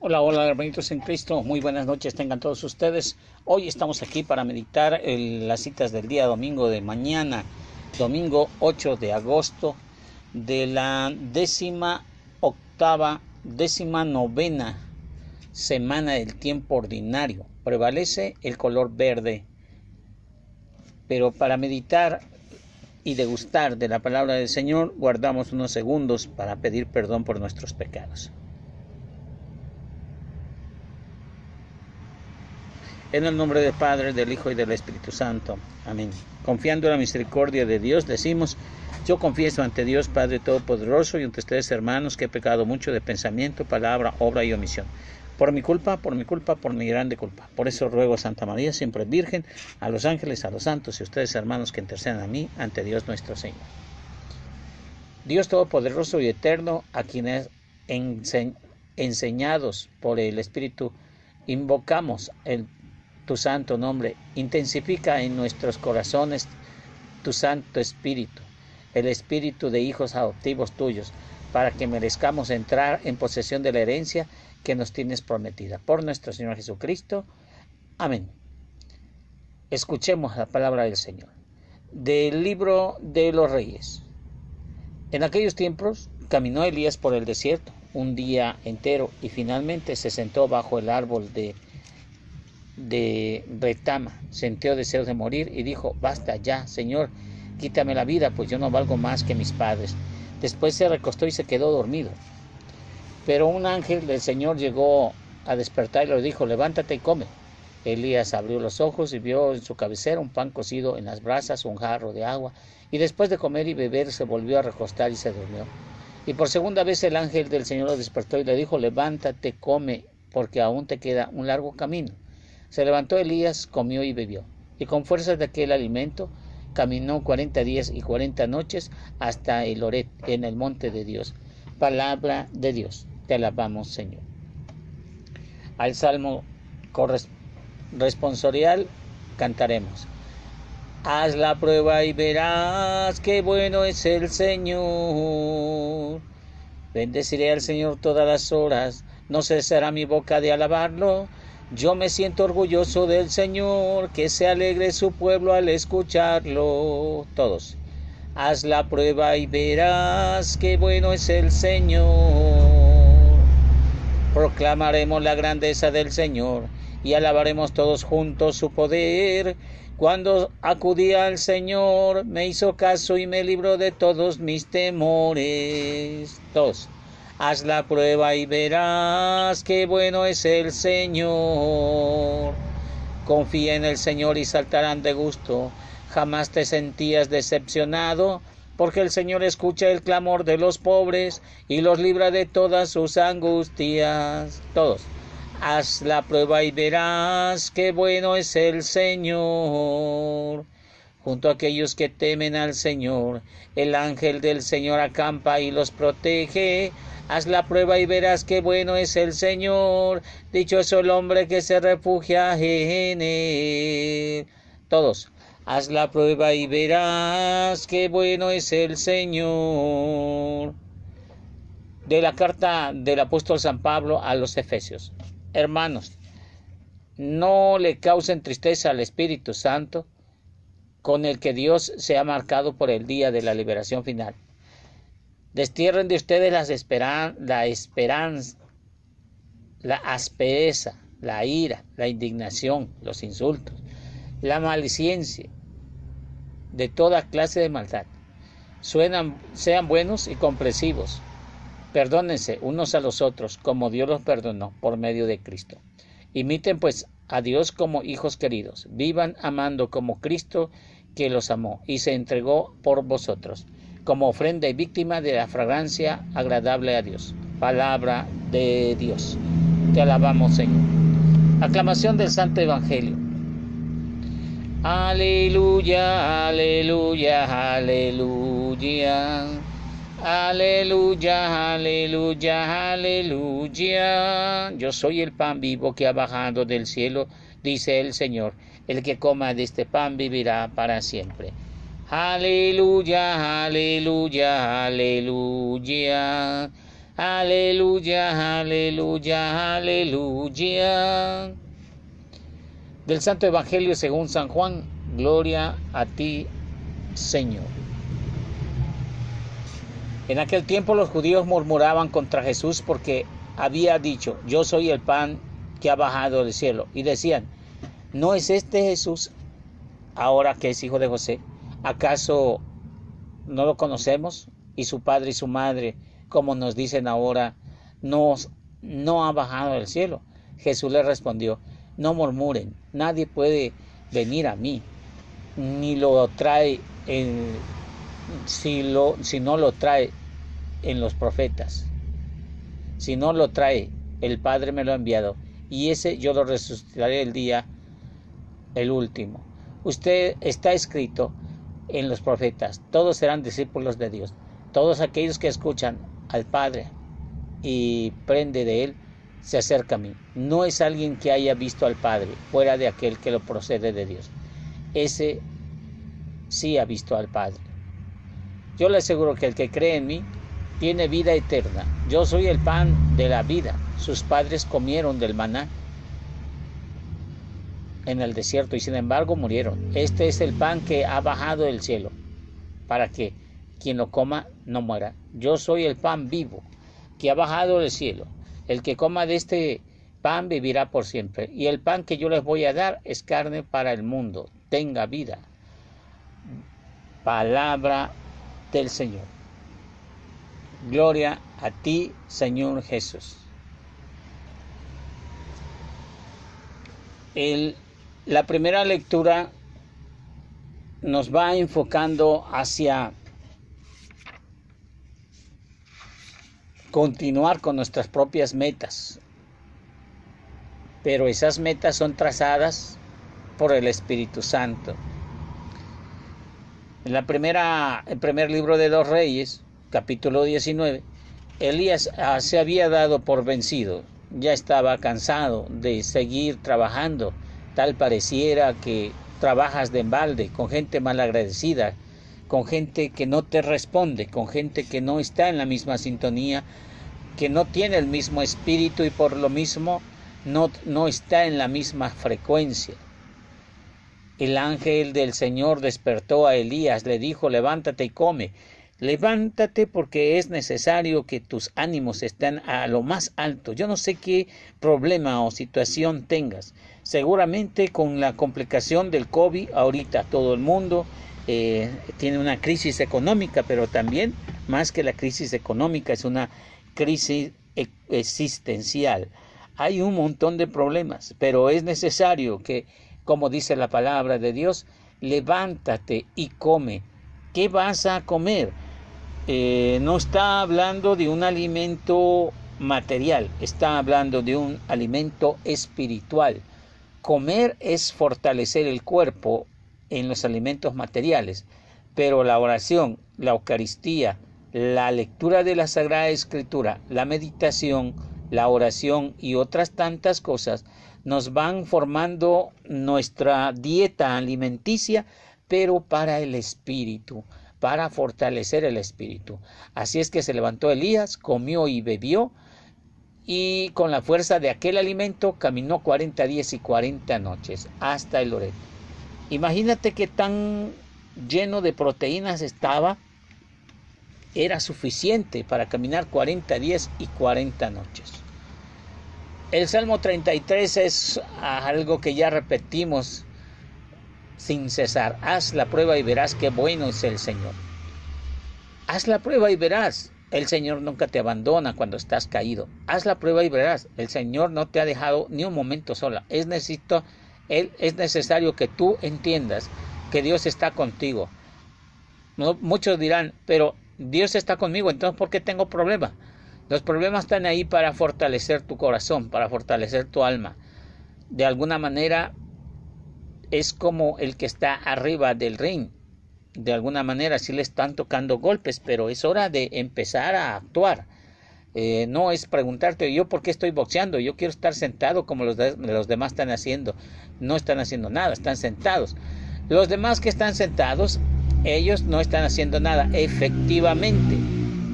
Hola, hola, hermanitos en Cristo. Muy buenas noches, tengan todos ustedes. Hoy estamos aquí para meditar las citas del día domingo de mañana, domingo 8 de agosto de la décima octava, décima novena semana del tiempo ordinario. Prevalece el color verde. Pero para meditar y degustar de la palabra del Señor, guardamos unos segundos para pedir perdón por nuestros pecados. En el nombre del Padre, del Hijo y del Espíritu Santo. Amén. Confiando en la misericordia de Dios, decimos, yo confieso ante Dios Padre Todopoderoso y ante ustedes hermanos que he pecado mucho de pensamiento, palabra, obra y omisión. Por mi culpa, por mi culpa, por mi grande culpa. Por eso ruego a Santa María, siempre Virgen, a los ángeles, a los santos y a ustedes hermanos que intercedan a mí ante Dios nuestro Señor. Dios Todopoderoso y Eterno, a quienes enseñados por el Espíritu invocamos el tu santo nombre. Intensifica en nuestros corazones tu santo espíritu, el espíritu de hijos adoptivos tuyos, para que merezcamos entrar en posesión de la herencia que nos tienes prometida. Por nuestro Señor Jesucristo. Amén. Escuchemos la palabra del Señor. Del libro de los reyes. En aquellos tiempos caminó Elías por el desierto un día entero y finalmente se sentó bajo el árbol de de Retama sintió deseos de morir y dijo, basta ya, Señor, quítame la vida, pues yo no valgo más que mis padres. Después se recostó y se quedó dormido. Pero un ángel del Señor llegó a despertar y le dijo, levántate y come. Elías abrió los ojos y vio en su cabecera un pan cocido en las brasas, un jarro de agua, y después de comer y beber se volvió a recostar y se durmió. Y por segunda vez el ángel del Señor lo despertó y le dijo, levántate, come, porque aún te queda un largo camino. Se levantó Elías, comió y bebió, y con fuerzas de aquel alimento caminó cuarenta días y cuarenta noches hasta el Oret, en el monte de Dios. Palabra de Dios. Te alabamos, Señor. Al salmo responsorial cantaremos. Haz la prueba y verás qué bueno es el Señor. Bendeciré al Señor todas las horas, no cesará mi boca de alabarlo yo me siento orgulloso del Señor, que se alegre su pueblo al escucharlo. Todos. Haz la prueba y verás qué bueno es el Señor. Proclamaremos la grandeza del Señor y alabaremos todos juntos su poder. Cuando acudí al Señor, me hizo caso y me libró de todos mis temores. Todos. Haz la prueba y verás qué bueno es el Señor. Confía en el Señor y saltarán de gusto. Jamás te sentías decepcionado, porque el Señor escucha el clamor de los pobres y los libra de todas sus angustias. Todos. Haz la prueba y verás qué bueno es el Señor junto a aquellos que temen al Señor. El ángel del Señor acampa y los protege. Haz la prueba y verás qué bueno es el Señor. Dichoso el hombre que se refugia en él. Todos. Haz la prueba y verás qué bueno es el Señor. De la carta del apóstol San Pablo a los Efesios. Hermanos, no le causen tristeza al Espíritu Santo con el que Dios se ha marcado por el día de la liberación final Destierren de ustedes las la esperanza, la aspereza, la ira, la indignación, los insultos, la maliciencia, de toda clase de maldad. Suenan, sean buenos y comprensivos. Perdónense unos a los otros como Dios los perdonó por medio de Cristo. Imiten pues a Dios como hijos queridos. Vivan amando como Cristo que los amó y se entregó por vosotros como ofrenda y víctima de la fragancia agradable a Dios. Palabra de Dios. Te alabamos, Señor. Aclamación del Santo Evangelio. Aleluya, aleluya, aleluya. Aleluya, aleluya, aleluya. Yo soy el pan vivo que ha bajado del cielo, dice el Señor. El que coma de este pan vivirá para siempre. Aleluya, aleluya, aleluya. Aleluya, aleluya, aleluya. Del Santo Evangelio según San Juan, gloria a ti, Señor. En aquel tiempo los judíos murmuraban contra Jesús porque había dicho, yo soy el pan que ha bajado del cielo. Y decían, ¿no es este Jesús ahora que es hijo de José? ¿Acaso no lo conocemos? Y su padre y su madre, como nos dicen ahora, no, no ha bajado del cielo. Jesús le respondió, no murmuren, nadie puede venir a mí, ni lo trae en, si, lo, si no lo trae en los profetas. Si no lo trae, el Padre me lo ha enviado, y ese yo lo resucitaré el día, el último. Usted está escrito en los profetas, todos serán discípulos de Dios. Todos aquellos que escuchan al Padre y prende de Él, se acerca a mí. No es alguien que haya visto al Padre, fuera de aquel que lo procede de Dios. Ese sí ha visto al Padre. Yo le aseguro que el que cree en mí tiene vida eterna. Yo soy el pan de la vida. Sus padres comieron del maná en el desierto y sin embargo murieron. Este es el pan que ha bajado del cielo para que quien lo coma no muera. Yo soy el pan vivo que ha bajado del cielo. El que coma de este pan vivirá por siempre. Y el pan que yo les voy a dar es carne para el mundo. Tenga vida. Palabra del Señor. Gloria a ti, Señor Jesús. La primera lectura nos va enfocando hacia continuar con nuestras propias metas. Pero esas metas son trazadas por el Espíritu Santo. En la primera, el primer libro de los Reyes, capítulo 19, Elías ah, se había dado por vencido, ya estaba cansado de seguir trabajando, tal pareciera que trabajas de embalde con gente malagradecida, con gente que no te responde, con gente que no está en la misma sintonía, que no tiene el mismo espíritu y por lo mismo no, no está en la misma frecuencia. El ángel del Señor despertó a Elías, le dijo, levántate y come. Levántate porque es necesario que tus ánimos estén a lo más alto. Yo no sé qué problema o situación tengas. Seguramente con la complicación del COVID, ahorita todo el mundo eh, tiene una crisis económica, pero también más que la crisis económica es una crisis e-, existencial. Hay un montón de problemas, pero es necesario que, como dice la palabra de Dios, levántate y come. ¿Qué vas a comer? Eh, no está hablando de un alimento material, está hablando de un alimento espiritual. Comer es fortalecer el cuerpo en los alimentos materiales, pero la oración, la Eucaristía, la lectura de la Sagrada Escritura, la meditación, la oración y otras tantas cosas nos van formando nuestra dieta alimenticia, pero para el espíritu, para fortalecer el espíritu. Así es que se levantó Elías, comió y bebió, y con la fuerza de aquel alimento caminó 40 días y 40 noches hasta el Loreto. Imagínate que tan lleno de proteínas estaba, era suficiente para caminar 40 días y 40 noches. El Salmo 33 es algo que ya repetimos sin cesar. Haz la prueba y verás qué bueno es el Señor. Haz la prueba y verás. El Señor nunca te abandona cuando estás caído. Haz la prueba y verás. El Señor no te ha dejado ni un momento sola. Es necesito es necesario que tú entiendas que Dios está contigo. muchos dirán, pero Dios está conmigo, entonces ¿por qué tengo problemas? Los problemas están ahí para fortalecer tu corazón, para fortalecer tu alma. De alguna manera es como el que está arriba del ring. De alguna manera sí le están tocando golpes, pero es hora de empezar a actuar. Eh, no es preguntarte yo por qué estoy boxeando, yo quiero estar sentado como los, los demás están haciendo. No están haciendo nada, están sentados. Los demás que están sentados, ellos no están haciendo nada, efectivamente.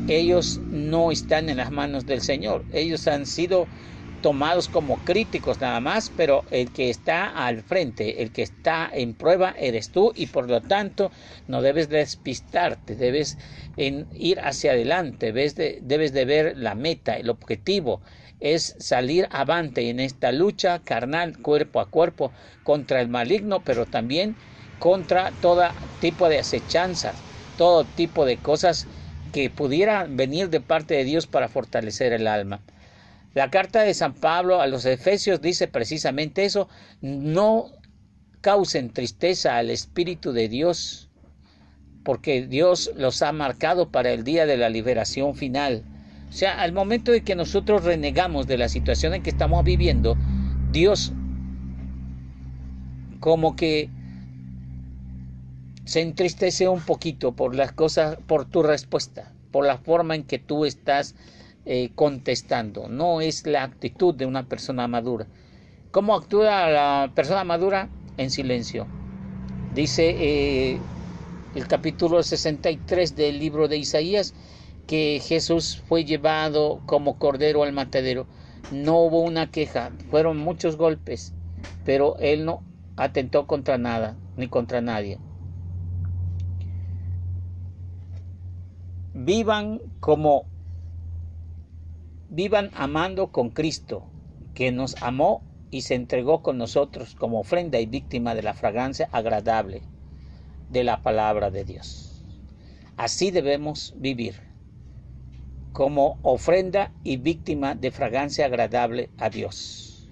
ellos no están en las manos del Señor. Ellos han sido tomados como críticos nada más, pero el que está al frente, el que está en prueba eres tú y por lo tanto no debes despistarte, debes ir hacia adelante, debes de, debes de ver la meta, el objetivo es salir avante en esta lucha carnal, cuerpo a cuerpo, contra el maligno, pero también contra todo tipo de acechanzas, todo tipo de cosas que pudieran venir de parte de Dios para fortalecer el alma. La carta de San Pablo a los Efesios dice precisamente eso, no causen tristeza al Espíritu de Dios, porque Dios los ha marcado para el día de la liberación final. O sea, al momento de que nosotros renegamos de la situación en que estamos viviendo, Dios como que se entristece un poquito por las cosas, por tu respuesta, por la forma en que tú estás eh, contestando, no es la actitud de una persona madura. ¿Cómo actúa la persona madura? En silencio. Dice eh, el capítulo 63 del libro de Isaías que Jesús fue llevado como cordero al matadero. No hubo una queja, fueron muchos golpes, pero él no atentó contra nada ni contra nadie. Vivan como vivan amando con Cristo, que nos amó y se entregó con nosotros como ofrenda y víctima de la fragancia agradable de la palabra de Dios. Así debemos vivir, como ofrenda y víctima de fragancia agradable a Dios.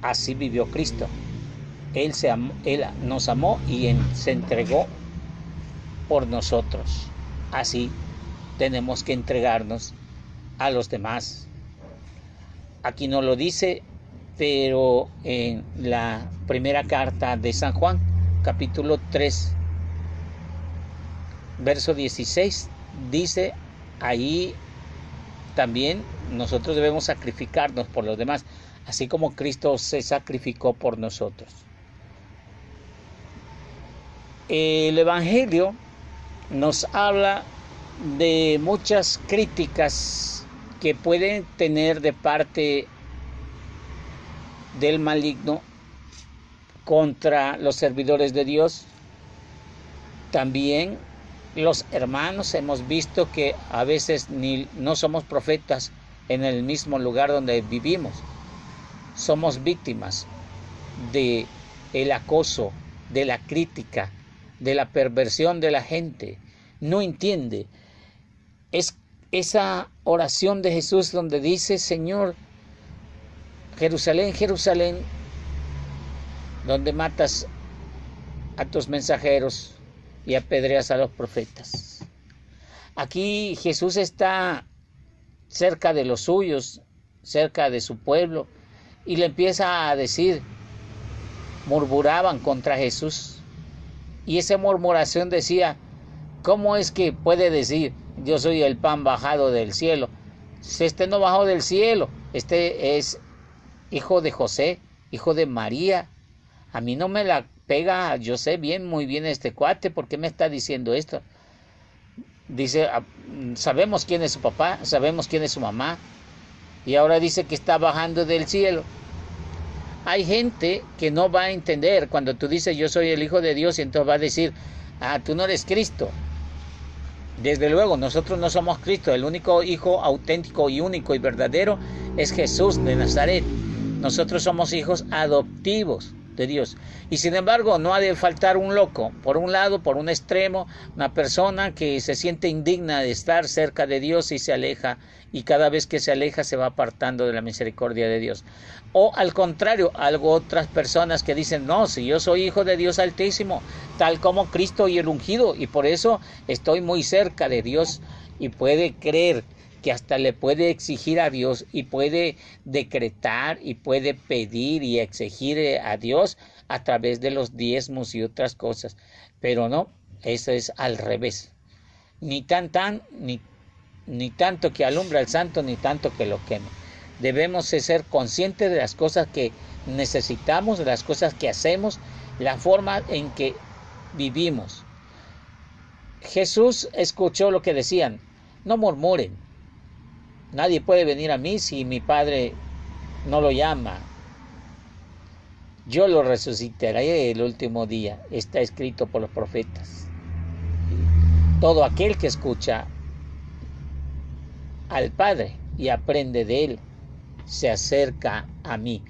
Así vivió Cristo. Él, se él nos amó y se entregó por nosotros. Así tenemos que entregarnos a los demás. Aquí no lo dice, pero en la primera carta de San Juan, capítulo 3, verso 16, dice ahí también nosotros debemos sacrificarnos por los demás, así como Cristo se sacrificó por nosotros. El Evangelio nos habla de muchas críticas que pueden tener de parte del maligno contra los servidores de Dios. También los hermanos hemos visto que a veces ni no somos profetas en el mismo lugar donde vivimos. Somos víctimas de el acoso, de la crítica, de la perversión de la gente. No entiende. Es esa oración de Jesús donde dice, Señor, Jerusalén, Jerusalén, donde matas a tus mensajeros y apedreas a los profetas. Aquí Jesús está cerca de los suyos, cerca de su pueblo, y le empieza a decir, murmuraban contra Jesús. Y esa murmuración decía, ¿cómo es que puede decir, yo soy el pan bajado del cielo. Este no bajó del cielo, este es hijo de José, hijo de María. A mí no me la pega, yo sé bien, muy bien este cuate, ¿por qué me está diciendo esto? Dice, ah, sabemos quién es su papá, sabemos quién es su mamá, y ahora dice que está bajando del cielo. Hay gente que no va a entender cuando tú dices yo soy el Hijo de Dios y entonces va a decir, ah, tú no eres Cristo. Desde luego, nosotros no somos Cristo, el único Hijo auténtico y único y verdadero es Jesús de Nazaret. Nosotros somos hijos adoptivos de Dios. Y sin embargo, no ha de faltar un loco, por un lado, por un extremo, una persona que se siente indigna de estar cerca de Dios y se aleja, y cada vez que se aleja se va apartando de la misericordia de Dios. O al contrario, algo otras personas que dicen, no, si yo soy hijo de Dios altísimo, tal como Cristo y el ungido, y por eso estoy muy cerca de Dios y puede creer que hasta le puede exigir a Dios y puede decretar y puede pedir y exigir a Dios a través de los diezmos y otras cosas. Pero no, eso es al revés. Ni tan tan, ni, ni tanto que alumbra al santo, ni tanto que lo queme. Debemos ser conscientes de las cosas que necesitamos, de las cosas que hacemos, la forma en que vivimos. Jesús escuchó lo que decían, No murmuren. Nadie puede venir a mí si mi Padre no lo llama. Yo lo resucitaré el último día. Está escrito por los profetas. Todo aquel que escucha al Padre y aprende de Él, se acerca a mí.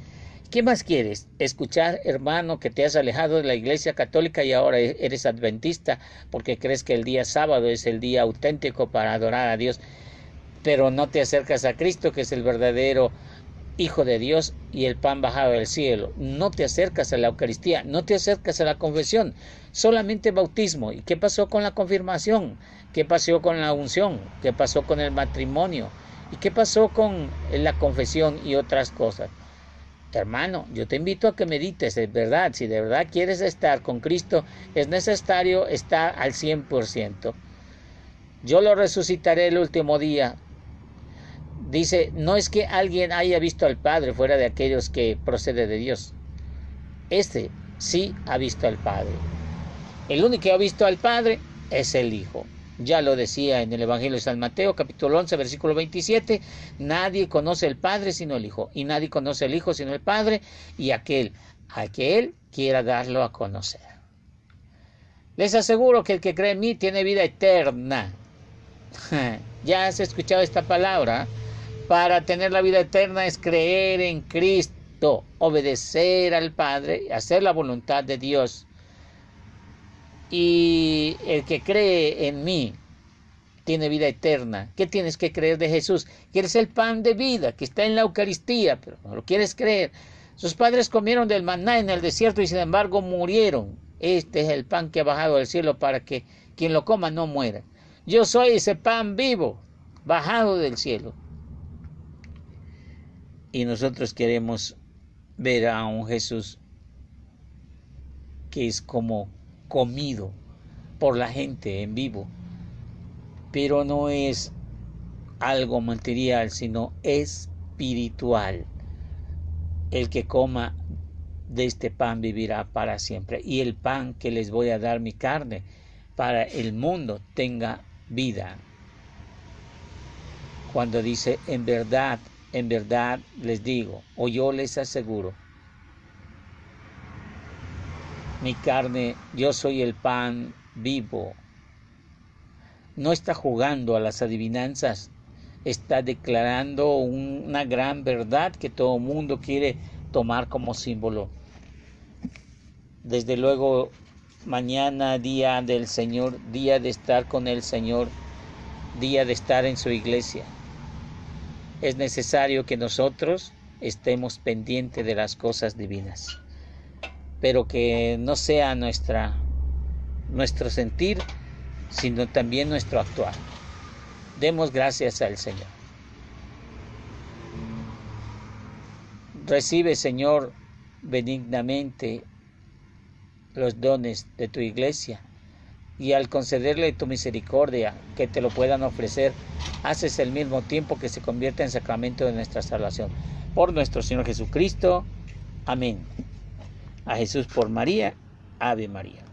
¿Qué más quieres? Escuchar, hermano, que te has alejado de la iglesia católica y ahora eres adventista porque crees que el día sábado es el día auténtico para adorar a Dios, pero no te acercas a Cristo, que es el verdadero Hijo de Dios y el pan bajado del cielo. No te acercas a la Eucaristía, no te acercas a la confesión, solamente bautismo. ¿Y qué pasó con la confirmación? ¿Qué pasó con la unción? ¿Qué pasó con el matrimonio? ¿Y qué pasó con la confesión y otras cosas? Hermano, yo te invito a que medites, es verdad, si de verdad quieres estar con Cristo, es necesario estar al 100%. Yo lo resucitaré el último día, Dice, no es que alguien haya visto al Padre fuera de aquellos que procede de Dios. Este sí ha visto al Padre. El único que ha visto al Padre es el Hijo. Ya lo decía en el Evangelio de San Mateo, capítulo 11, versículo 27, nadie conoce al Padre sino el Hijo, y nadie conoce al Hijo sino el Padre, y aquel a que Él quiera darlo a conocer. Les aseguro que el que cree en mí tiene vida eterna. ya has escuchado esta palabra para tener la vida eterna es creer en Cristo, obedecer al Padre, hacer la voluntad de Dios. Y el que cree en mí tiene vida eterna. ¿Qué tienes que creer de Jesús? Que eres el pan de vida, que está en la Eucaristía, pero no lo quieres creer. Sus padres comieron del maná en el desierto y sin embargo murieron. Este es el pan que ha bajado del cielo para que quien lo coma no muera. Yo soy ese pan vivo, bajado del cielo y nosotros queremos ver a un Jesús que es como comido por la gente en vivo, pero no es algo material, sino espiritual. El que coma de este pan vivirá para siempre. Y el pan que les voy a dar mi carne para el mundo tenga vida. Cuando dice en verdad en verdad les digo, o yo les aseguro, mi carne, yo soy el pan vivo. No está jugando a las adivinanzas, está declarando una gran verdad que todo mundo quiere tomar como símbolo. Desde luego, mañana día del Señor, día de estar con el Señor, día de estar en su iglesia es necesario que nosotros estemos pendientes de las cosas divinas, pero que no sea nuestra, nuestro sentir, sino también nuestro actuar. Demos gracias al Señor. Recibe, Señor, benignamente los dones de tu iglesia y al concederle tu misericordia que te lo puedan ofrecer, haces el mismo tiempo que se convierte en sacramento de nuestra salvación. Por nuestro Señor Jesucristo. Amén. A Jesús por María. Ave María.